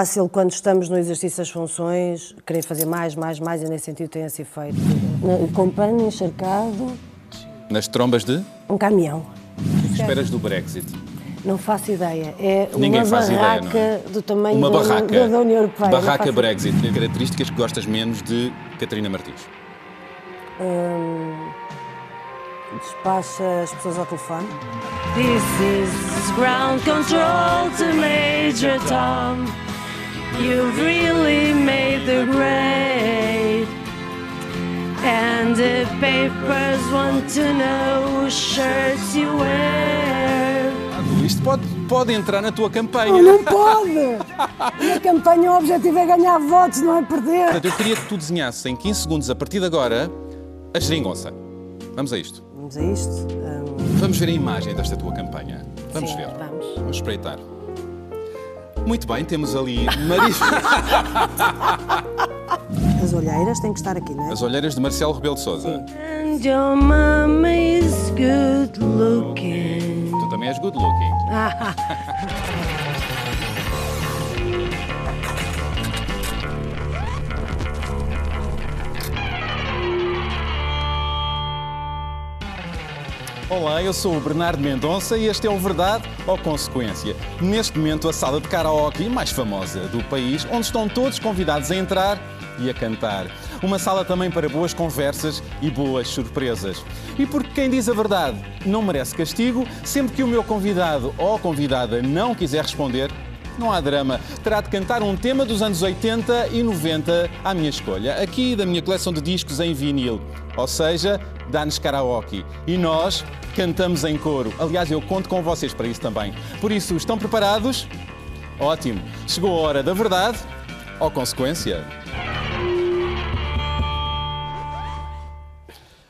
fácil quando estamos no exercício das funções querer fazer mais, mais, mais e nesse sentido tem-se feito. Acompanho encharcado. Nas trombas de? Um caminhão. Esperas do Brexit? Não faço ideia. É Ninguém uma faz barraca ideia, é? do tamanho Uma da, barraca. da União Europeia. Barraca Brexit. Características que gostas menos de Catarina Martins. Hum, despacha as pessoas ao telefone. This is ground control to Major Tom. You really made the grade. And the papers want to know whose shirts you wear. Isto pode, pode entrar na tua campanha. Não, não pode! Na campanha o objetivo é ganhar votos, não é perder. Portanto, eu queria que tu desenhasses em 15 segundos, a partir de agora, a geringonça. Vamos a isto. Vamos a isto. Hum, Vamos ver a imagem desta tua campanha. Vamos Sim, ver. vamos. Vamos espreitar. Muito bem, temos ali Marisa. as olheiras têm que estar aqui, não é? As olheiras de Marcelo Rebelo de Sousa. And your mom is good looking. Tu também és good looking. Olá, eu sou o Bernardo Mendonça e este é o Verdade ou Consequência. Neste momento, a sala de karaoke mais famosa do país, onde estão todos convidados a entrar e a cantar. Uma sala também para boas conversas e boas surpresas. E porque quem diz a verdade não merece castigo, sempre que o meu convidado ou convidada não quiser responder, não há drama. Terá de cantar um tema dos anos 80 e 90 à minha escolha, aqui da minha coleção de discos em vinil. Ou seja, dá-nos karaoke. E nós cantamos em coro. Aliás, eu conto com vocês para isso também. Por isso, estão preparados? Ótimo. Chegou a hora da verdade ou consequência?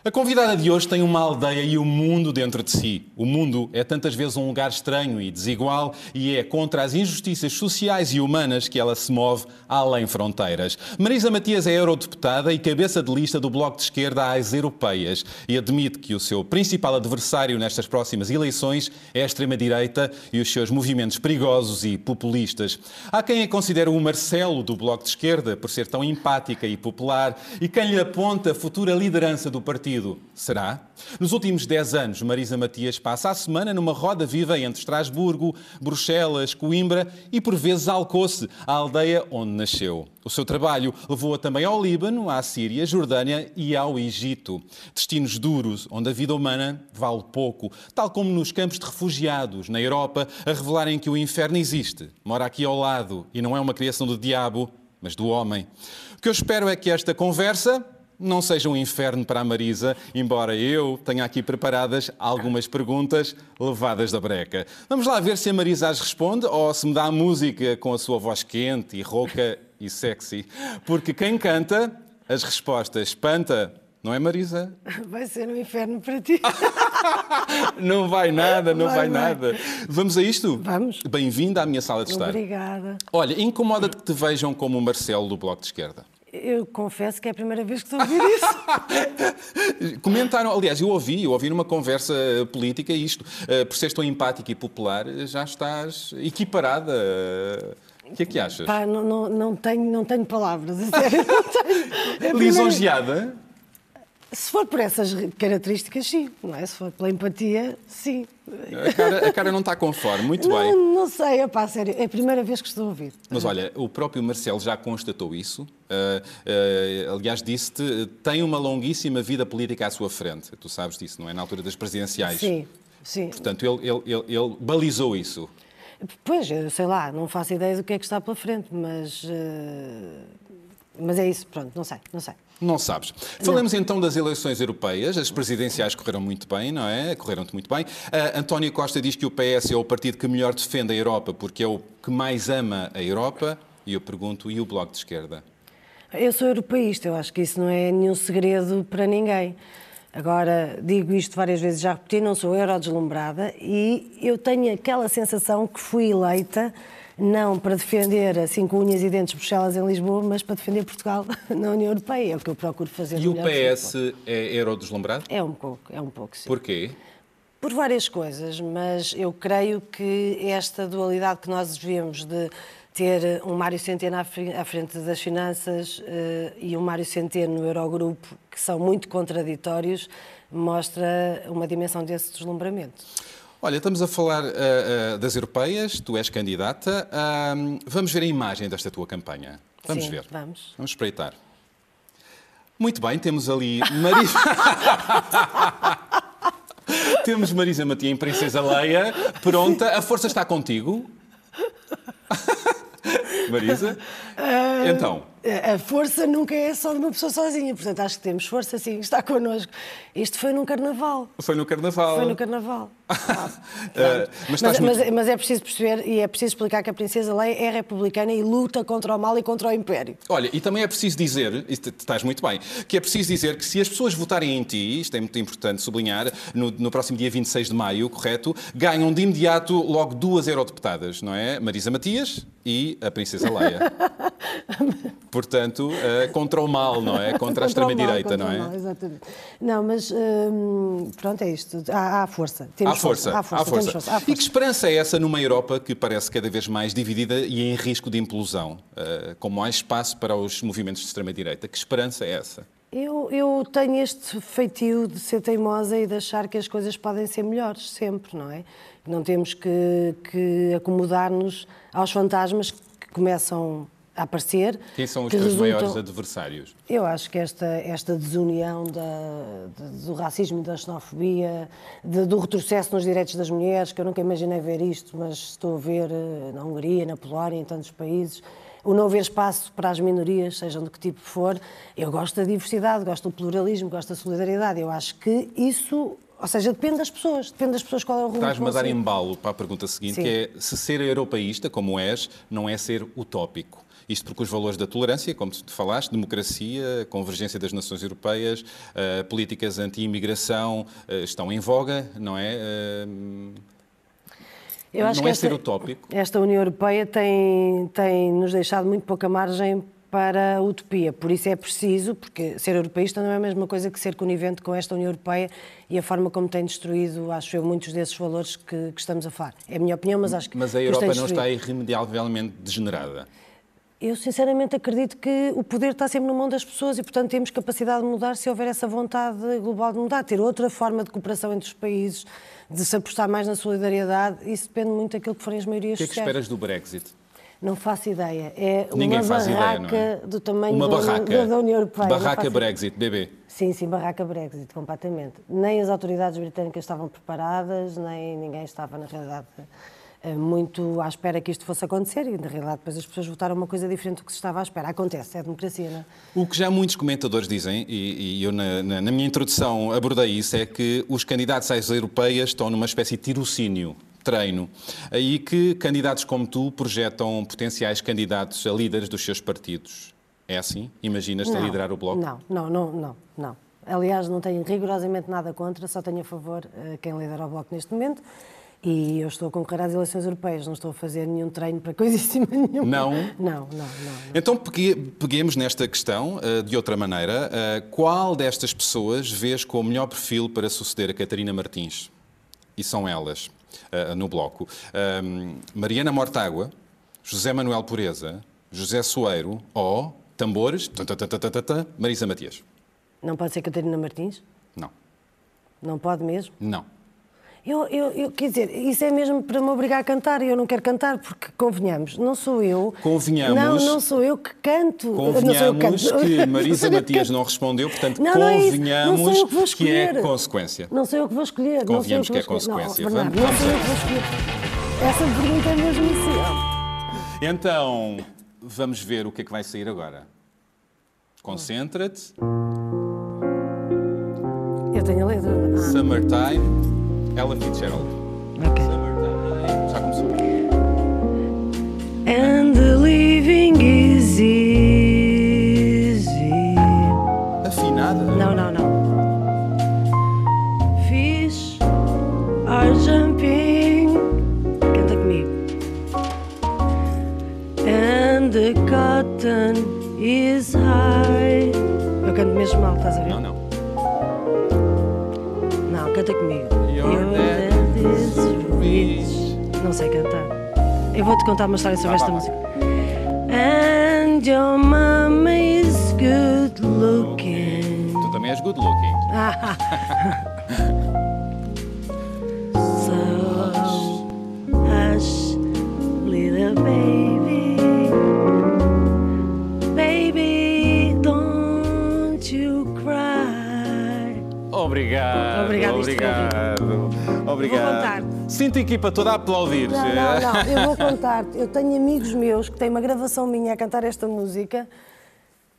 A convidada de hoje tem uma aldeia e um mundo dentro de si. O mundo é tantas vezes um lugar estranho e desigual e é contra as injustiças sociais e humanas que ela se move além fronteiras. Marisa Matias é eurodeputada e cabeça de lista do Bloco de Esquerda às europeias e admite que o seu principal adversário nestas próximas eleições é a extrema-direita e os seus movimentos perigosos e populistas. Há quem a considere o Marcelo do Bloco de Esquerda por ser tão empática e popular e quem lhe aponta a futura liderança do partido. Será? Nos últimos 10 anos, Marisa Matias passa a semana numa roda viva entre Estrasburgo, Bruxelas, Coimbra e, por vezes, Alcoce, a aldeia onde nasceu. O seu trabalho levou-a também ao Líbano, à Síria, Jordânia e ao Egito. Destinos duros, onde a vida humana vale pouco, tal como nos campos de refugiados, na Europa, a revelarem que o inferno existe, mora aqui ao lado e não é uma criação do diabo, mas do homem. O que eu espero é que esta conversa não seja um inferno para a Marisa, embora eu tenha aqui preparadas algumas perguntas levadas da breca. Vamos lá ver se a Marisa as responde ou se me dá a música com a sua voz quente e rouca e sexy. Porque quem canta, as respostas espanta. Não é, Marisa? Vai ser um inferno para ti. Não vai nada, não vai, Vai, vai. nada. Vamos a isto? Vamos. Bem-vinda à minha sala de estar. Obrigada. Olha, incomoda-te que te vejam como o Marcelo do Bloco de Esquerda? Eu confesso que é a primeira vez que estou a ouvir isso. Comentaram, aliás, eu ouvi, eu ouvi numa conversa política isto. eh, Por seres tão empática e popular, já estás equiparada. O que é que achas? Pá, não, não, não, tenho, não tenho palavras, a sério, não tenho. É Lisonjeada? Se for por essas características, sim. Não é? Se for pela empatia, sim. A cara, a cara não está conforme, muito bem. Não, não sei, é pá, sério, é a primeira vez que estou a ouvir. Mas olha, o próprio Marcelo já constatou isso. eh, eh, aliás, disse-te, tem uma longuíssima vida política à sua frente. Tu sabes disso, não é? Na altura das presidenciais. Sim, sim. Portanto, ele, ele- ele- ele balizou isso. Pois, sei lá, não faço ideia do que é que está pela frente, mas. eh, Mas é isso, pronto, não sei, não sei. Não sabes. Falemos então das eleições europeias. As presidenciais correram muito bem, não é? Correram-te muito bem. Ah, António Costa diz que o PS é o partido que melhor defende a Europa porque é o que mais ama a Europa. E eu pergunto, e o Bloco de Esquerda? Eu sou europeísta, eu acho que isso não é nenhum segredo para ninguém. Agora, digo isto várias vezes, já repeti, não sou eurodeslumbrada e eu tenho aquela sensação que fui eleita não para defender, assim com unhas e dentes, Bruxelas em Lisboa, mas para defender Portugal na União Europeia. É o que eu procuro fazer. E o. PS é eurodeslumbrado? É um pouco, é um pouco, sim. Porquê? Por várias coisas, mas eu creio que esta dualidade que nós vemos de ter um Mário Centeno à frente das finanças eh, e um Mário Centeno no Eurogrupo, que são muito contraditórios, mostra uma dimensão desse deslumbramento. Olha, estamos a falar ah, ah, das europeias, tu és candidata. Ah, vamos ver a imagem desta tua campanha. Vamos Sim, ver. vamos. Vamos espreitar. Muito bem, temos ali Marisa. temos Marisa Matia em Princesa Leia, pronta. A força está contigo. Marisa? Então, A força nunca é só de uma pessoa sozinha, portanto acho que temos força sim, está connosco. Isto foi num carnaval. foi no Carnaval. Foi no carnaval. Ah, mas mas, muito- mas- mas é preciso perceber e é preciso explicar que a Princesa Leia é republicana e luta contra o mal e contra o Império. Olha, e também é preciso dizer, e estás muito bem, que é preciso dizer que se as pessoas votarem em ti, isto é muito importante sublinhar, no, no próximo dia 26 de maio, correto, ganham de imediato logo duas eurodeputadas, não é? Marisa Matias e a Princesa Leia. Portanto, eh, contra o mal, não é? Contra a extrema-direita, não é? mal, exatamente. Não, mas hum, pronto, é isto. Há, há força. Temos Há força, Há força. há força. força, há E que força. esperança é essa numa Europa que parece cada vez mais dividida e em risco de implosão, eh, com mais espaço para os movimentos de extrema-direita? Que esperança é essa? Eu, eu tenho este feitio de ser teimosa e de achar que as coisas podem ser melhores, sempre, não é? Não temos que, que acomodar-nos aos fantasmas que começam aparecer. Quem são os que teus resultam- maiores adversários? Eu acho que esta, esta desunião da- de- do racismo e da xenofobia, de- do retrocesso nos direitos das mulheres, que eu nunca imaginei ver isto, mas estou a ver eh, na Hungria, na Polónia, em tantos países, o não haver espaço para as minorias, sejam de que tipo for. Eu gosto da diversidade, gosto do pluralismo, gosto da solidariedade. Eu acho que isso, ou seja, depende das pessoas, depende das pessoas qual é o rumo Estás-me a dar embalo para a pergunta seguinte, Sim. que é se ser europeísta, como és, não é ser utópico. Isto porque os valores da tolerância, como tu falaste, democracia, convergência das nações europeias, eh, políticas anti-imigração eh, estão em voga, não é? Eu acho não que é esta, ser utópico. Esta União Europeia tem, tem nos deixado muito pouca margem para a utopia. Por isso é preciso, porque ser europeísta não é a mesma coisa que ser conivente com esta União Europeia e a forma como tem destruído, acho eu, muitos desses valores que, que estamos a falar. É a minha opinião, mas acho que. Mas a Europa não está irremediavelmente degenerada. Eu sinceramente acredito que o poder está sempre na mão das pessoas e, portanto, temos capacidade de mudar se houver essa vontade global de mudar, ter outra forma de cooperação entre os países, de se apostar mais na solidariedade. Isso depende muito daquilo que forem as maiorias O que é que sociais. esperas do Brexit? Não faço ideia. É Ninguém uma faz barraca ideia, é? do tamanho Uma da, barraca. da, União Europeia. Barraca Brexit, bebê. Sim, sim, barraca Brexit, completamente. Nem as autoridades britânicas estavam preparadas, nem ninguém estava, na realidade, eh, muito à espera que isto fosse acontecer e, na realidade, depois as pessoas votaram uma coisa diferente do que se estava à espera. Acontece, é democracia, não é? O que já muitos comentadores dizem, e, e eu na, na- na minha introdução abordei isso, é que os candidatos às europeias estão numa espécie de tirocínio, treino, e que candidatos como tu projetam potenciais candidatos a líderes dos seus partidos. É assim? Imaginas-te a liderar o Bloco? Não, não, não, não, não. Aliás, não tenho rigorosamente nada contra, só tenho a favor eh, quem lidera o Bloco neste momento. E eu estou a concorrer às eleições europeias, não estou a fazer nenhum treino para coisíssima nenhuma. Não? Não, não, não. não. Então pegue- peguemos nesta questão eh, de outra maneira. Eh, qual destas pessoas vês com o melhor perfil para suceder a Catarina Martins? E são elas, eh, no bloco. Ahm, Mariana Mortágua, José Manuel Pureza, José Soeiro ou, tambores, Marisa Matias. Não pode ser Catarina Martins? Não, Não pode mesmo? não. Eu, eu, eu, quer dizer, isso é mesmo para me obrigar a cantar e eu não quero cantar porque, convenhamos, não sou eu. Convenhamos- Não, não sou eu que canto. Convenhamos canto. que Marisa que Matias não respondeu, portanto, Não, não é isso. convenhamos Não sou eu que vou que é consequência. Não sou eu que vou escolher. Convenhamos que é consequência. Não, Bernardo, Vamos- não sou eu que vou escolher. Essa pergunta é mesmo assim. Então, vamos ver o que é que vai sair agora. Concentra-te. Eu tenho a letra. Ah, Summertime. Ella Fitzgerald. ok. Summertime. Já começou. And the living is easy. Afinada. Não, não, não. Fish are jumping. Canta comigo. And the cotton is high. Eu canto mesmo mal, estás a ver? Não, não. Canta comigo. Your dad is rich. Não sei cantar. Eu vou-te contar uma história sobre Vá, esta música. And your mama is good looking. Tu também és good looking. So hush, little baby. Obrigado. Obrigado, Obrigado. Obrigado. contar-te. Sinto a equipa toda a aplaudir. Não, não, não, eu vou contar. Eu tenho amigos meus que têm uma gravação minha a cantar esta música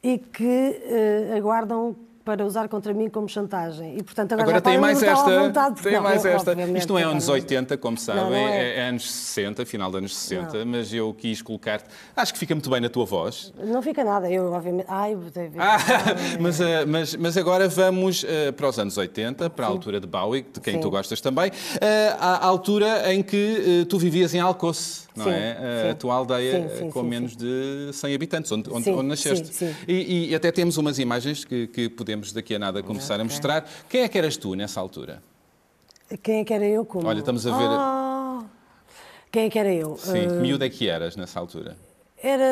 e que eh, aguardam para usar contra mim como chantagem. E, portanto, agora, Agora tem mais esta. vontade, tem não, mais esta. Isto não é eu anos não- 80, como sabem, não é. é, é anos 60, final dos anos 60, mas eu quis colocar-te. Acho que fica muito bem na tua voz. Não fica nada. Eu, obviamente... Ai, David. Ah, mas, ah, mas, mas agora vamos ah, para os anos 80, para a altura de Bowie, de quem Sim. tu gostas também, à altura em que tu vivias em Alcoce, não Sim, é? Sim. A tua aldeia Sim, sim, com sim, menos de 100 habitantes, onde, onde, Sim, onde nasceste. sim, sim. E, e até temos umas imagens que, que podemos daqui a nada começar a mostrar. Quem é que eras tu nessa altura? Quem é que era eu? Como? Olha, estamos a ver- Ah, quem é que era eu? Sim, que Ah, miúdo é que eras nessa altura? Era.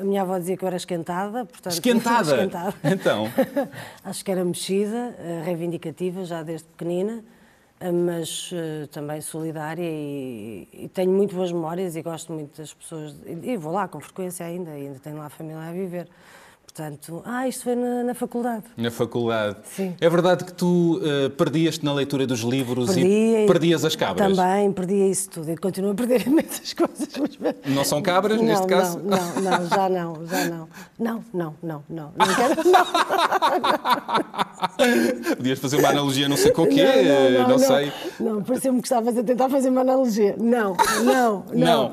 A minha avó dizia que eu era esquentada, portanto. Esquentada? esquentada. Então? Acho que era mexida, eh, reivindicativa já desde pequenina, eh, mas eh, também solidária e, e tenho muito boas memórias e gosto muito das pessoas. E, e vou lá com frequência ainda, ainda tenho lá a família a viver. Portanto, ah, isto foi na, na faculdade. Na faculdade. Sim. É verdade que tu ah, perdias-te na leitura dos livros Perdia e perdias as cabras? Também perdia isso tudo e continuo a perder imensas coisas. Mas... Não são cabras, não, neste caso? Não, não, não, já não, já não. Não, não, não, não. Não quero. Não, Podias fazer uma analogia não sei com o quê, eh, não, sei. Não, pareceu-me que estavas a tentar fazer uma analogia. Não, não, Não. não.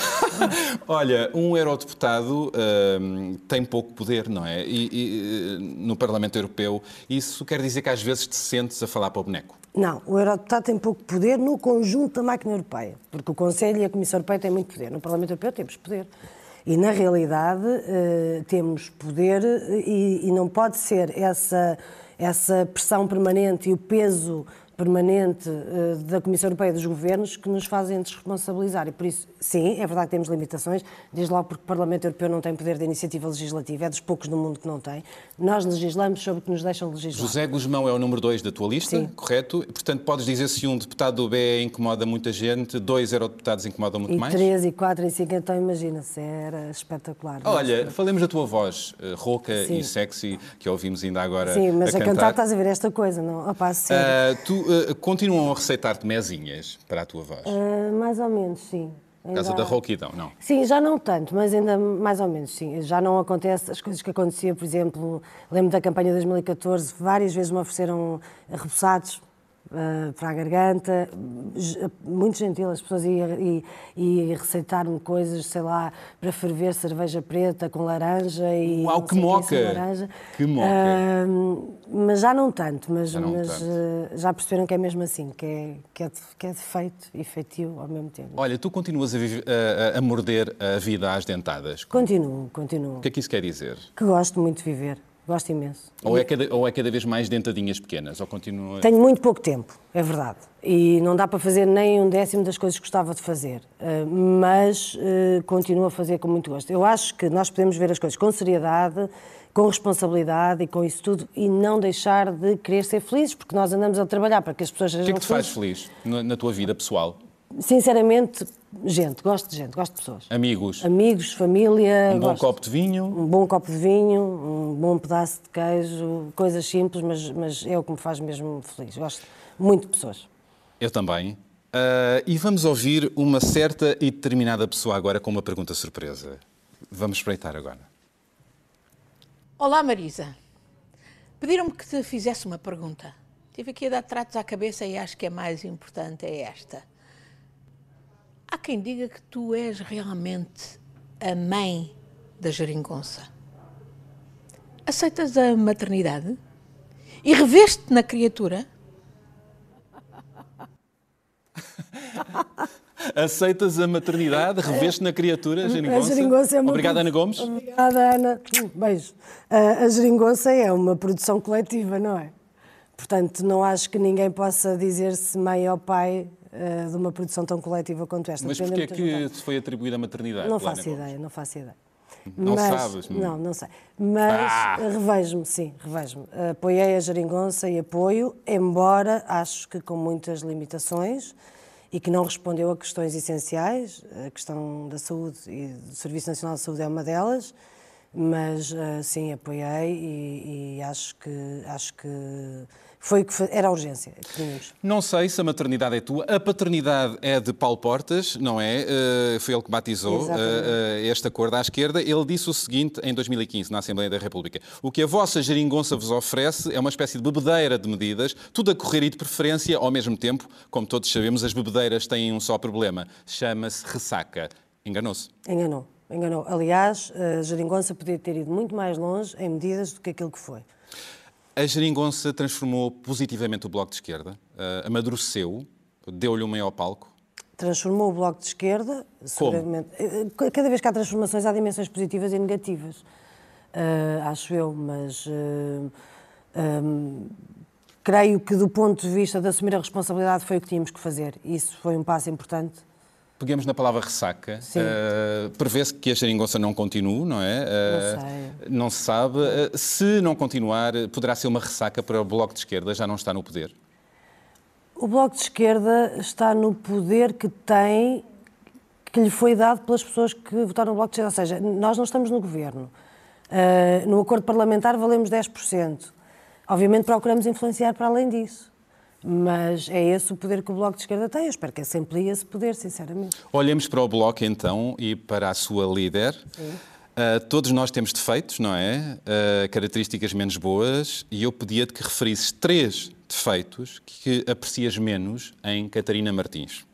Olha, um eurodeputado hum, tem pouco poder, não é? E, e, eh, no Parlamento Europeu, isso quer dizer que às vezes te sentes a falar para o boneco. Não, o Eurodeputado tem pouco poder no conjunto da máquina europeia, porque o Conselho e a Comissão Europeia têm muito poder. No Parlamento Europeu temos poder. E, na realidade, eh, temos poder e não pode ser essa, essa pressão permanente e o peso permanente eh, da Comissão Europeia dos governos que nos fazem desresponsabilizar. E por isso, sim, é verdade que temos limitações, desde logo porque o Parlamento Europeu não tem poder de iniciativa legislativa, é dos poucos no mundo que não tem. Nós legislamos sobre o que nos deixam legislar. José Guzmão é o número 2 da tua lista, Sim. correto? Portanto, podes dizer se um deputado do BE incomoda muita gente, dois eurodeputados incomodam muito E mais? três, e quatro, e cinco, então imagina-se, era espetacular. Olha, falemos da tua voz eh, rouca Sim. e sexy que ouvimos ainda agora Sim, mas a, cantar. cantar estás a ver esta coisa, não? Opa, a sério. Ah, tu ah, continuam a receitar-te mesinhas para a tua voz? Ah, mais ou menos, sim. Por causa Ainda- da rouquidão, não? Sim, já não tanto, mas ainda mais ou menos, sim. Já não acontece as coisas que aconteciam, por exemplo, lembro da campanha de 2014, várias vezes me ofereceram repousados ah, para a garganta, muito gentil, as pessoas iam e, e receitaram-me coisas, sei lá, para ferver cerveja preta com laranja e... Uau, que moca! laranja. Que moca! Ah, mas já não tanto, mas, Já não mas, tanto. ah, já perceberam que é mesmo assim, que é, que é, que é defeito e feitio ao mesmo tempo. Olha, tu continuas a, vive- a- a- a morder a vida às dentadas. Continuo, continuo. O que é que isso quer dizer? Que gosto muito de viver, gosto imenso. Ou é cada, ou é cada vez mais dentadinhas pequenas? Ou continua... Tenho muito pouco tempo, é verdade. E não dá para fazer nem um décimo das coisas que gostava de fazer. Uh, mas uh, continuo a fazer com muito gosto. Eu acho que nós podemos ver as coisas com seriedade, com responsabilidade e com isso tudo e não deixar de querer ser felizes, porque nós andamos a trabalhar para que as pessoas O sejam que é que te faz felizes. feliz na, na tua vida pessoal? Sinceramente, gente, gosto de gente, gosto de pessoas. Amigos? Amigos, família. Um bom gosto. copo de vinho? Um bom copo de vinho, um bom pedaço de queijo, coisas simples, mas, mas é o que me faz mesmo feliz. Gosto muito de pessoas. Eu também. Ah, e vamos ouvir uma certa e determinada pessoa agora com uma pergunta surpresa. Vamos espreitar agora. Olá, Marisa. Pediram-me que te fizesse uma pergunta. Estive aqui a dar tratos à cabeça e acho que a mais importante é esta. Há quem diga que tu és realmente a mãe da geringonça. Aceitas a maternidade? E reveste-te na criatura? Aceitas a maternidade? Reveste na criatura, Geringonça? A geringonça é uma Obrigado, Ana Gomes. Obrigada, Ana. Beijo. A, a geringonça é uma produção coletiva, não é? Portanto, não acho que ninguém possa dizer-se mãe ou pai de uma produção tão coletiva quanto esta. Mas porquê é que te foi atribuída a maternidade? Não faço Gomes? ideia, não faço ideia. Não Mas- sabes? Não, não sei. Mas Ah! revejo-me, sim, revejo-me. Apoiei a Jeringonça e apoio, embora acho que com muitas limitações e que não respondeu a questões essenciais. A questão da saúde e do Serviço Nacional de Saúde é uma delas, mas eh, sim, apoiei e, e acho que acho que foi que era a urgência que tínhamos. Não sei se a maternidade é tua. A paternidade é de Paulo Portas, não é? Eh, foi ele que batizou eh, eh, este acordo à esquerda. Ele disse o seguinte em 2015, na Assembleia da República: O que a vossa geringonça vos oferece é uma espécie de bebedeira de medidas, tudo a correr e de preferência ao mesmo tempo. Como todos sabemos, as bebedeiras têm um só problema: chama-se ressaca. Enganou-se. Enganou, enganou. Aliás, a Jeringonça podia ter ido muito mais longe em medidas do que aquilo que foi. A geringonça transformou positivamente o Bloco de Esquerda, eh, amadureceu, deu-lhe um maior palco. transformou o Bloco de Esquerda, seguramente. Eh, Cada vez que há transformações, há dimensões positivas e negativas, Eh, acho eu, mas eh, hum, creio que, do ponto de vista de assumir a responsabilidade, foi o que tínhamos que fazer. Isso foi um passo importante. Peguemos na palavra ressaca. Eh, Prevê-se que a geringonça não continue, não é? Eh, Não sei. não se sabe. Eh, se não continuar, poderá ser uma ressaca para o Bloco de Esquerda, já não está no poder. O Bloco de Esquerda está no poder que tem, que lhe foi dado pelas pessoas que votaram no Bloco de Esquerda. Ou seja, nós não estamos no governo. No acordo parlamentar valemos 10%. Obviamente procuramos influenciar para além disso. Mas é esse o poder que o Bloco de Esquerda tem. Eu espero que se amplie esse poder, sinceramente. Olhemos para o Bloco então e para a sua líder. Uh, todos nós temos defeitos, não é? Uh, características menos boas, e eu pedia-te que referisses três defeitos que aprecias menos em Catarina Martins.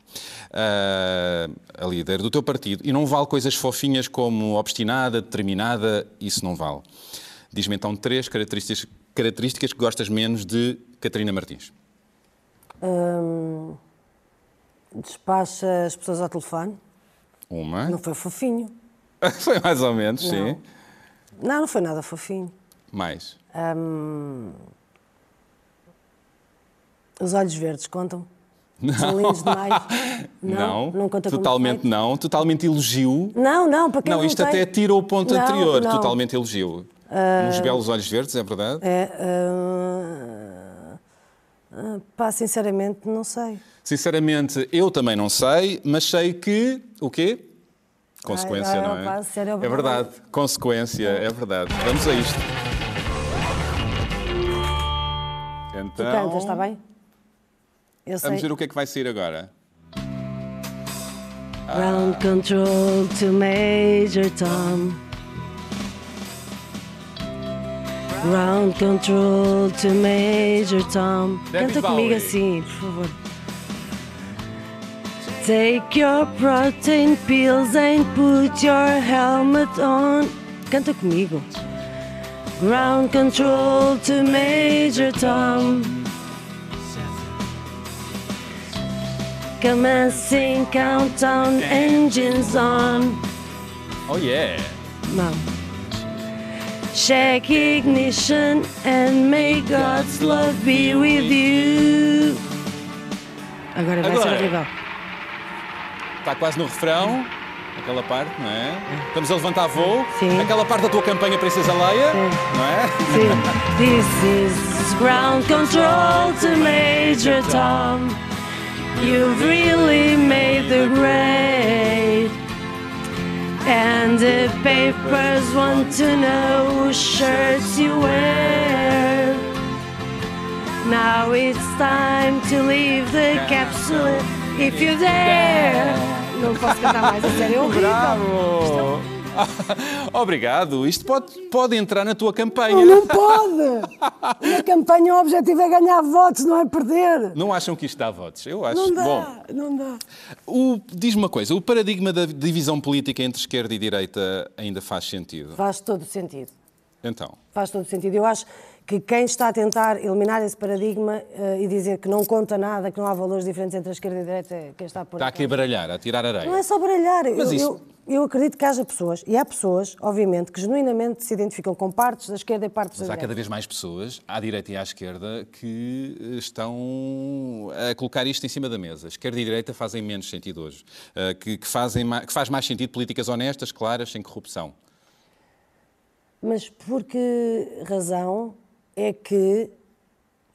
Uh, a líder do teu partido. E não vale coisas fofinhas como obstinada, determinada, isso não vale. Diz-me então três características, características que gostas menos de Catarina Martins. Hum, despacha as pessoas ao telefone. Uma. Não foi fofinho. Foi mais ou menos, sim. Não, não foi nada fofinho. Mais. Hum, os olhos verdes contam? São lindos demais? Não, não conta como totalmente não. Totalmente elogio. Não, não, para quem Não, isto tem- até tira o ponto Não, anterior. não. Totalmente elogio. Uns belos olhos verdes, é verdade? É, ah, pá, sinceramente, não sei. Sinceramente, eu também não sei, mas sei que. O quê? Consequência, Ai, ai, não é? pá, sério, é obrigada. verdade. Consequência, é verdade. Vamos a isto. Tu Então. cantas, está bem? Eu sei. Vamos ver o que é que vai sair agora. Ground control to Major Tom. Ground control to Major Tom. David Canta comigo assim, por favor. Take your protein pills and put your helmet on. Canta comigo. Ground control to Major Tom. Commencing countdown engines on. Oh yeah! Não. Check ignition and may God's love be with you. Agora vai Agora. ser horrível. Está quase no refrão, aquela parte, não é? Estamos a levantar voo. Sim. Aquela parte da tua campanha Princesa Leia, Sim. não é? Sim. This is ground control to Major Tom. You've really made the grade. And the papers want to know whose shirts you wear. Now it's time to leave the capsule if you dare. Não posso cantar mais, a sério, é horrível. Bravo! Obrigado. Isto pode, pode entrar na tua campanha. Não, não pode! Na campanha o objetivo é ganhar votos, não é perder. Não acham que isto dá votos? Eu acho. Não dá, Bom, não dá. o- diz-me uma coisa: o paradigma da divisão política entre esquerda e direita ainda faz sentido? Faz todo sentido. Então, Faz todo sentido. Eu acho que quem está a tentar eliminar esse paradigma uh, e dizer que não conta nada, que não há valores diferentes entre a esquerda e a direita, é quem está a pôr. Está aqui a baralhar, a tirar areia. Não é só baralhar. Mas eu, isso... eu, eu, acredito que haja pessoas, e há pessoas, obviamente, que genuinamente se identificam com partes da esquerda e partes Mas da há direita. cada vez mais pessoas, à direita e à esquerda, que estão a colocar isto em cima da mesa. Esquerda e direita fazem menos sentido hoje. Uh, que, que, fazem, que faz mais sentido políticas honestas, claras, sem corrupção. Mas por que razão é que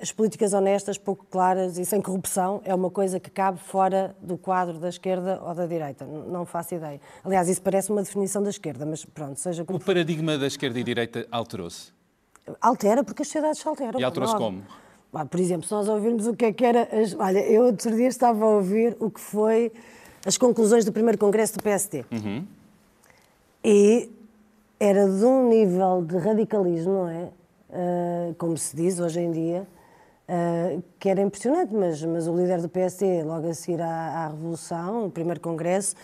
as políticas honestas, pouco claras e sem corrupção é uma coisa que cabe fora do quadro da esquerda ou da direita. Não faço ideia. Aliás, isso parece uma definição da esquerda, mas pronto, seja como O paradigma da esquerda e direita alterou-se? Altera porque as sociedades se alteram. E alterou-se como? Por exemplo, se nós ouvirmos o que é que era... As... Olha, eu outro dia estava a ouvir o que foi as conclusões do primeiro congresso do PSD. Uhum. E era de um nível de radicalismo, não é? Uh, como se diz hoje em dia, uh, que era impressionante, mas, mas o líder do PSD, logo a seguir à, à Revolução, no primeiro Congresso,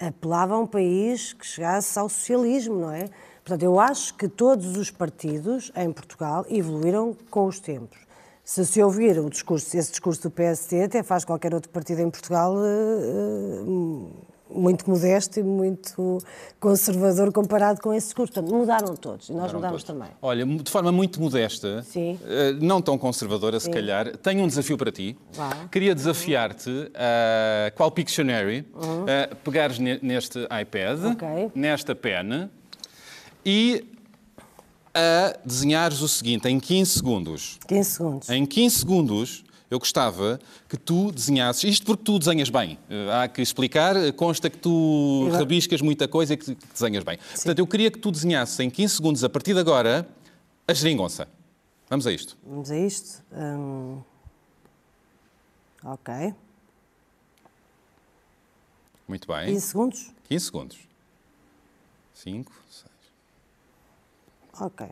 apelava a um país que chegasse ao socialismo, não é? Portanto, eu acho que todos os partidos em Portugal evoluíram com os tempos. Se se ouvir o discurso, esse discurso do PSD, até faz qualquer outro partido em Portugal uh, muito modesto e muito conservador comparado com esse discurso. Portanto, mudaram todos e nós Mudaram mudámos todos. também. Olha, de forma muito modesta, Sim. eh, não tão conservadora se Sim. calhar, tenho um desafio para ti. Vá. Queria desafiar-te a, qual Pictionary, a pegares ne- neste iPad, Uhum. Ok. nesta pen, e a desenhares o seguinte em 15 segundos. 15 segundos. Em 15 segundos, eu gostava que tu desenhasses. Isto porque tu desenhas bem. Eh, Há que explicar. eh, Consta que tu Eu- rabiscas muita coisa e que desenhas bem. Portanto, eu queria que tu desenhasses em 15 segundos, a partir de agora, a geringonça. Vamos a isto. Vamos a isto. Hum, Ok. Muito bem. 15 segundos? 15 segundos. 5, 6. Ok.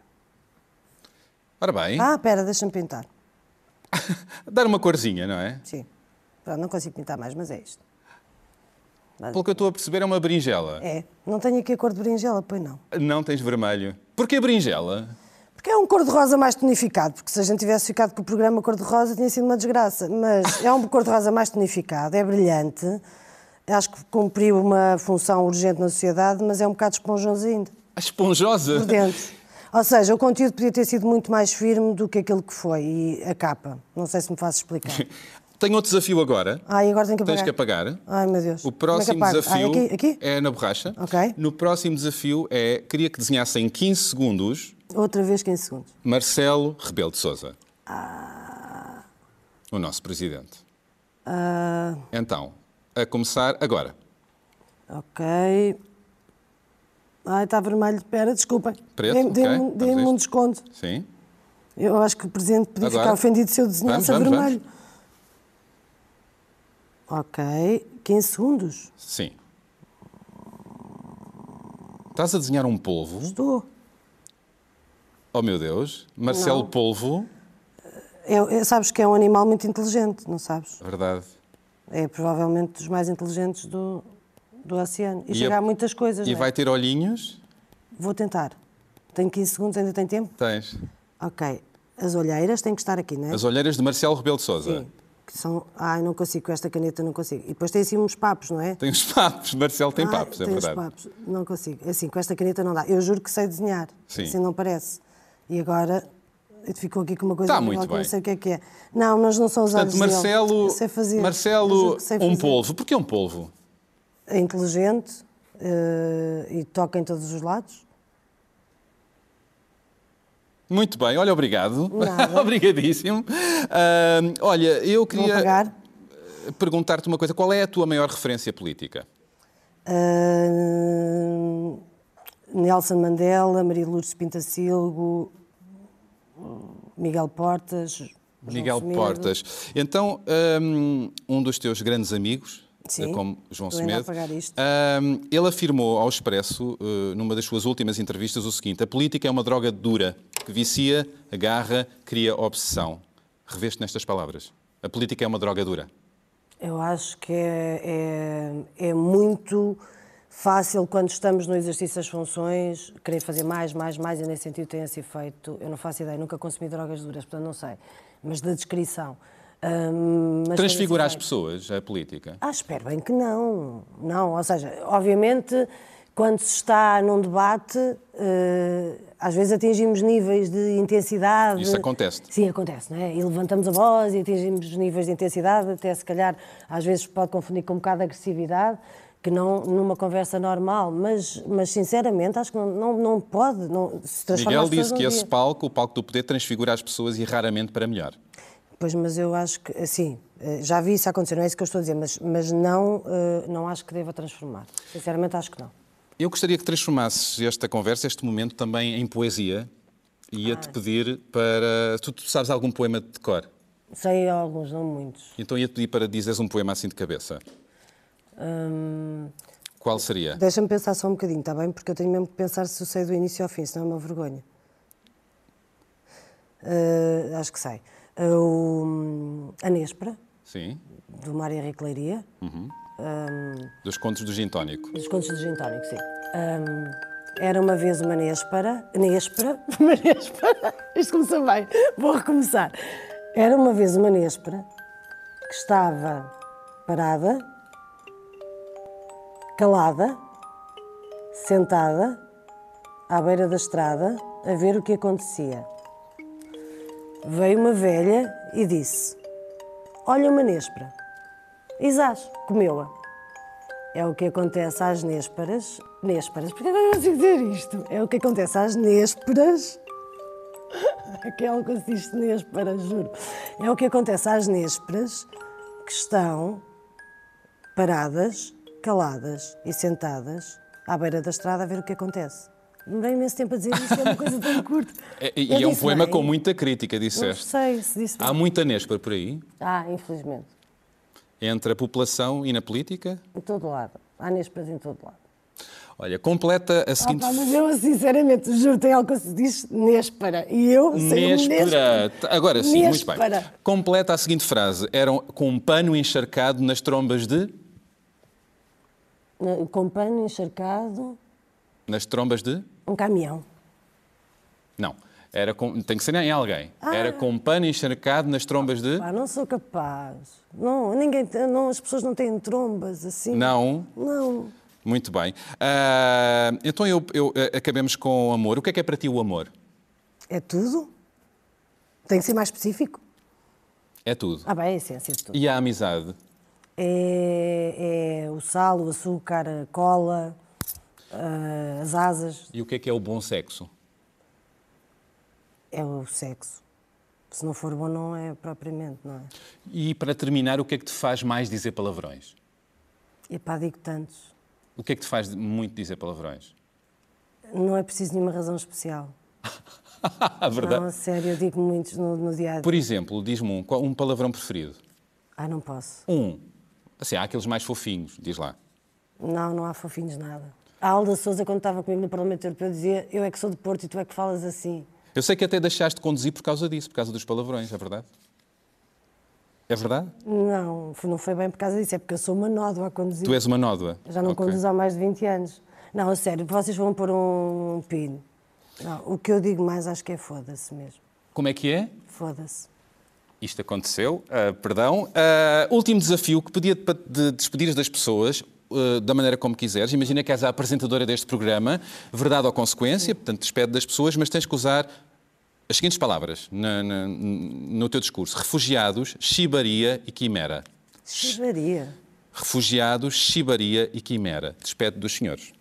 Ora bem, Ah, espera, deixa-me pintar. dar uma corzinha, não é? Sim. Pronto, não consigo pintar mais, mas é isto. Pelo que eu estou a perceber, é uma berinjela. É. Não tenho aqui a cor de berinjela, pois não. Não tens vermelho. Porquê berinjela? Porque é um cor-de-rosa mais tonificado, porque se a gente tivesse ficado com o programa cor-de-rosa tinha sido uma desgraça. Mas é um cor-de-rosa mais tonificado, é brilhante, acho que cumpriu uma função urgente na sociedade, mas é um bocado esponjoso ainda, A esponjosa. por dentro. Ou seja, o conteúdo podia ter sido muito mais firme do que aquilo que foi, e a capa. Não sei se me faço explicar. Tenho outro desafio agora. Ah, e agora tenho que apagar. Tens que apagar. Ai, meu Deus. O é próximo apago? desafio Ah, aqui? aqui? é na borracha. Ok. No próximo desafio é, queria que desenhasse em 15 segundos Outra vez 15 segundos. Marcelo Rebelo de Sousa. Ah. O nosso presidente. Ah, Então, a começar agora. ok. Ai, está vermelho. Espera, desculpem. Preto, Dê-me Vamos a um desconto. Sim. Eu acho que o Presidente podia Agora? ficar ofendido se eu desenhasse Vamos, a vamos, vermelho. Ok. 15 segundos. Sim. Estás a desenhar um polvo. Estou. Oh meu Deus. Marcelo Não. Polvo. É, é- sabes que é um animal muito inteligente, não sabes? Verdade. É provavelmente dos mais inteligentes do, do oceano. E, E chega a- muitas coisas. E é? vai ter olhinhos? Vou tentar. Tenho 15 segundos, ainda tem tempo? Tens. Ok. As olheiras têm que estar aqui, não é? As olheiras de Marcelo Rebelo de Sousa. Sim. Que são... Ai, não consigo, com esta caneta não consigo. E depois tem assim uns papos, não é? Tem os papos. Marcelo tem Ai, papos, é tem os verdade. papos. Não consigo. Assim, com esta caneta não dá. Eu juro que sei desenhar. Sim. Assim não parece. E agora ficou aqui com uma coisa Está muito bem. não sei o que é que é. Não, mas não são os Portanto, olhos dele. Marcelo. Eu Marcelo um polvo. Porquê um polvo? É inteligente eh, e toca em todos os lados. Muito bem, olha, obrigado. Obrigadíssimo. Ah, olha, eu queria perguntar-te uma coisa. Qual é a tua maior referência política? Ah, Nelson Mandela, Maria Lourdes Pintacilgo, Miguel Portas. Miguel. Portas. Então, hum, um dos teus grandes amigos, Sim. eh, como João Semedo, hum, ele afirmou ao Expresso, eh, numa das suas últimas entrevistas, o seguinte: a política é uma droga dura, que vicia, agarra, cria obsessão. Reveste nestas palavras. A política é uma droga dura. Eu acho que é, é, é muito fácil quando estamos no exercício das funções, querer fazer mais, mais, mais, e nesse sentido tem esse efeito. Eu não faço ideia, nunca consumi drogas duras, portanto não sei. Mas da descrição. Esse Transfigurar as pessoas, a política. Ah, espero bem que não. Não, ou seja, obviamente, quando se está num debate, eh, às vezes atingimos níveis de intensidade. Isso acontece. Sim, acontece, não é? E levantamos a voz e atingimos níveis de intensidade, até se calhar, às vezes pode confundir com um bocado de agressividade, que não numa conversa normal, mas, mas sinceramente acho que não, não, não pode não, se Miguel disse que esse dia. palco, o palco do poder, transfigura as pessoas e raramente para melhor. Pois, mas eu acho que, assim, já vi isso acontecer, não é isso que eu estou a dizer, mas, mas não, eh, não acho que deva transformar. Sinceramente, acho que não. Eu gostaria que transformasses esta conversa, este momento, também em poesia. Ia-te Ah. pedir para. Tu, tu sabes algum poema de cor? Sei alguns, não muitos. Então ia-te pedir para dizeres um poema assim de cabeça. Hum, Qual seria? Deixa-me pensar só um bocadinho, está bem? Porque eu tenho mesmo que pensar se eu sei do início ao fim, senão é uma vergonha. Eh, acho que sei. O, a Nespra, Sim. do Mário Henrique Leiria. Dos contos do Gin Tónico. Dos contos do Gin Tónico, sim. Hum, era uma vez uma Néspera. Néspera? Uma Néspera? Isto começou bem. Vou recomeçar. Era uma vez uma Néspera que estava parada, calada, sentada, à beira da estrada, a ver o que acontecia. Veio uma velha e disse: Olha uma Néspera. Zás, comeu-a. É o que acontece às nésperas. Nésperas? Porquê que eu não consigo dizer isto? É o que acontece às nésperas. Aquela diz nésperas, juro. É o que acontece às nésperas que estão paradas, caladas e sentadas à beira da estrada a ver o que acontece. Demorei imenso tempo a dizer isto, é uma coisa tão curta. É- E, Eu é um poema bem? com muita crítica, Não disseste. sei se disse Há bem. muita Nespera por aí, Ah, infelizmente. entre a população e na política. Em todo lado. Há nésperas em todo lado. Olha, completa a Ah, seguinte. pá, mas eu, sinceramente, juro, tem algo que se diz Néspera. E eu sei Néspera. Agora sim, muito bem. Néspera. Completa a seguinte frase. Eram com um pano encharcado nas trombas de. Com pano encharcado, Nas trombas de. Um caminhão. Não. Era com... Tem que ser em alguém. Ah. Era com um pano encharcado nas trombas de. Pá, não sou capaz. Não, ninguém, não, as pessoas não têm trombas assim. Não. Não. Muito bem. Ah, então eu, eu, eh, acabemos com o amor. O que é que é para ti o amor? É tudo? Tem que ser mais específico? É tudo. Ah, bem, é a essência de tudo. E a amizade? É, é o sal, o açúcar, a cola, ah, as asas. E o que é que é o bom sexo? É o sexo. Se não for bom, não é propriamente, não é? E para terminar, o que é que te faz mais dizer palavrões? E pá, digo tantos. O que é que te faz muito dizer palavrões? Não é preciso nenhuma razão especial. A verdade. Não, a sério, eu digo muitos no, no dia a dia. Por exemplo, diz-me um, qual- um palavrão preferido. Ah, não posso. Um. Assim, há aqueles mais fofinhos, diz lá. Não, não há fofinhos nada. A Alda Souza, quando estava comigo no Parlamento Europeu, dizia eu é que sou de Porto e tu é que falas assim. Eu sei que até deixaste de conduzir por causa disso, por causa dos palavrões, é verdade? É verdade? Não, não foi bem por causa disso, é porque eu sou uma nódoa a conduzir. Tu és uma nódoa. Já não Ok. conduzo há mais de 20 anos. Não, a sério, vocês vão pôr um pino. Não, o que eu digo mais acho que é foda-se mesmo. Como é que é? Foda-se. Isto aconteceu, ah, perdão. Ah, último desafio que pedia para te despedires das pessoas ah, da maneira como quiseres. Imagina que és a apresentadora deste programa, verdade ou consequência, portanto, despede das pessoas, mas tens que usar as seguintes palavras na- na- no teu discurso: refugiados, chibaria e quimera. Chivaria. Refugiados, chibaria e quimera. Despede dos senhores.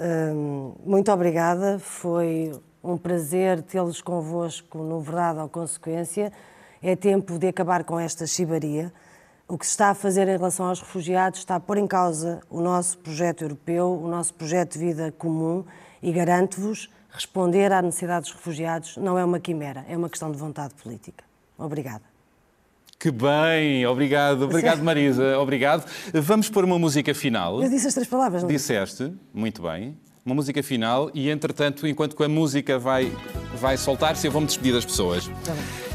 Hum, muito obrigada, foi um prazer tê-los convosco no Verdade ou Consequência. É tempo de acabar com esta chibaria. O que se está a fazer em relação aos refugiados está a pôr em causa o nosso projeto europeu, o nosso projeto de vida comum e garanto-vos, responder à necessidade dos refugiados não é uma quimera, é uma questão de vontade política. Obrigada. Que bem, obrigado, obrigado Marisa, obrigado. Vamos pôr uma música final. Eu disse as três palavras, não disse? Disseste, muito bem, uma música final e entretanto, enquanto que a música vai, vai soltar-se eu vou-me despedir das pessoas.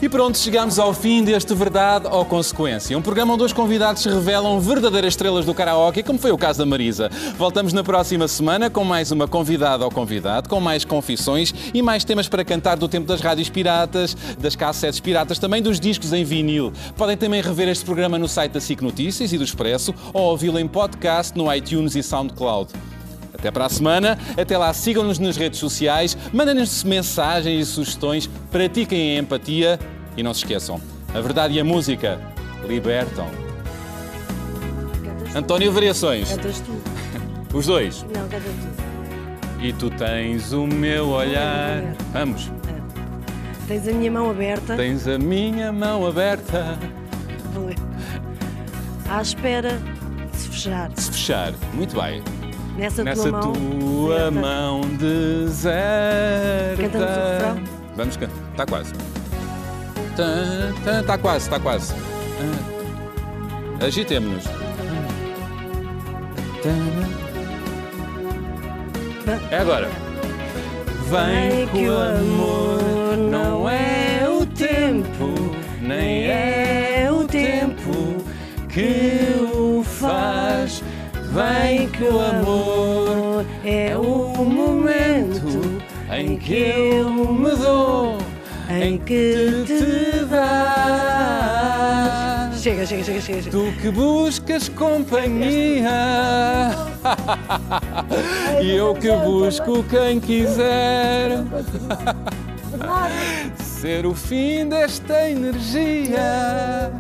E pronto, chegamos ao fim deste Verdade ou Consequência. Um programa onde os convidados se revelam verdadeiras estrelas do karaoke, como foi o caso da Marisa. Voltamos na próxima semana com mais uma convidada ou convidado, com mais confissões e mais temas para cantar do tempo das rádios piratas, das cassetes piratas, também dos discos em vinil. Podem também rever este programa no site da SIC Notícias e do Expresso ou ouvi-lo em podcast no iTunes e SoundCloud. Até para a semana. Até lá, sigam-nos nas redes sociais, mandem-nos mensagens e sugestões, pratiquem a empatia e não se esqueçam: a verdade e a música libertam. António Variações. Cantas tu. Os dois. Não, cantas tu. E tu tens o meu olhar. Vamos. Tens a minha mão aberta. Tens a minha mão aberta. Vou ler. À espera de se fechar. Se fechar. Muito bem. Nessa, Nessa tua mão. tua deserta. mão deserta. Cantamos o refrão? Vamos cantar. Está quase. Está quase, está quase. Agitemo-nos. É agora. Vem que o amor não é que eu me dou, em que te dás. Chega, chega, chega, chega. chega. Tu que buscas companhia e eu que busco quem quiser ser o fim desta energia.